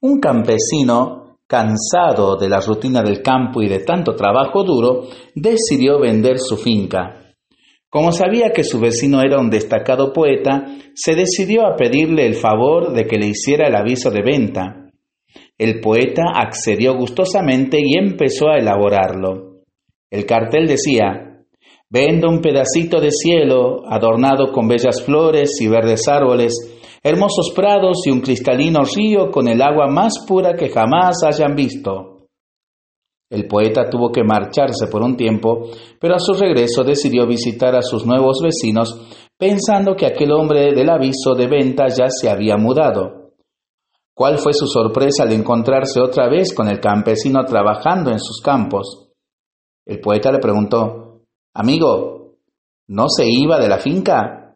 Un campesino, cansado de la rutina del campo y de tanto trabajo duro, decidió vender su finca. Como sabía que su vecino era un destacado poeta, se decidió a pedirle el favor de que le hiciera el aviso de venta. El poeta accedió gustosamente y empezó a elaborarlo. El cartel decía, Vendo un pedacito de cielo adornado con bellas flores y verdes árboles, hermosos prados y un cristalino río con el agua más pura que jamás hayan visto. El poeta tuvo que marcharse por un tiempo, pero a su regreso decidió visitar a sus nuevos vecinos, pensando que aquel hombre del aviso de venta ya se había mudado. ¿Cuál fue su sorpresa al encontrarse otra vez con el campesino trabajando en sus campos? El poeta le preguntó, Amigo, ¿no se iba de la finca?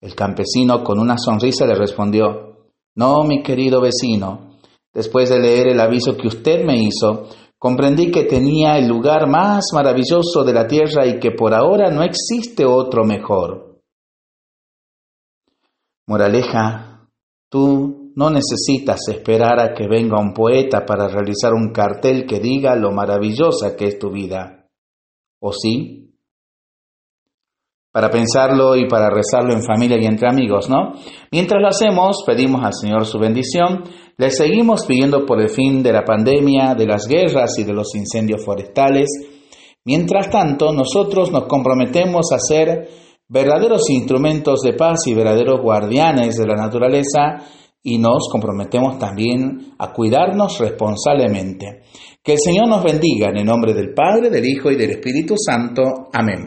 El campesino con una sonrisa le respondió, No, mi querido vecino, después de leer el aviso que usted me hizo, Comprendí que tenía el lugar más maravilloso de la tierra y que por ahora no existe otro mejor. Moraleja, tú no necesitas esperar a que venga un poeta para realizar un cartel que diga lo maravillosa que es tu vida. ¿O sí? Para pensarlo y para rezarlo en familia y entre amigos, ¿no? Mientras lo hacemos, pedimos al Señor su bendición, le seguimos pidiendo por el fin de la pandemia, de las guerras y de los incendios forestales. Mientras tanto, nosotros nos comprometemos a ser verdaderos instrumentos de paz y verdaderos guardianes de la naturaleza y nos comprometemos también a cuidarnos responsablemente. Que el Señor nos bendiga en el nombre del Padre, del Hijo y del Espíritu Santo. Amén.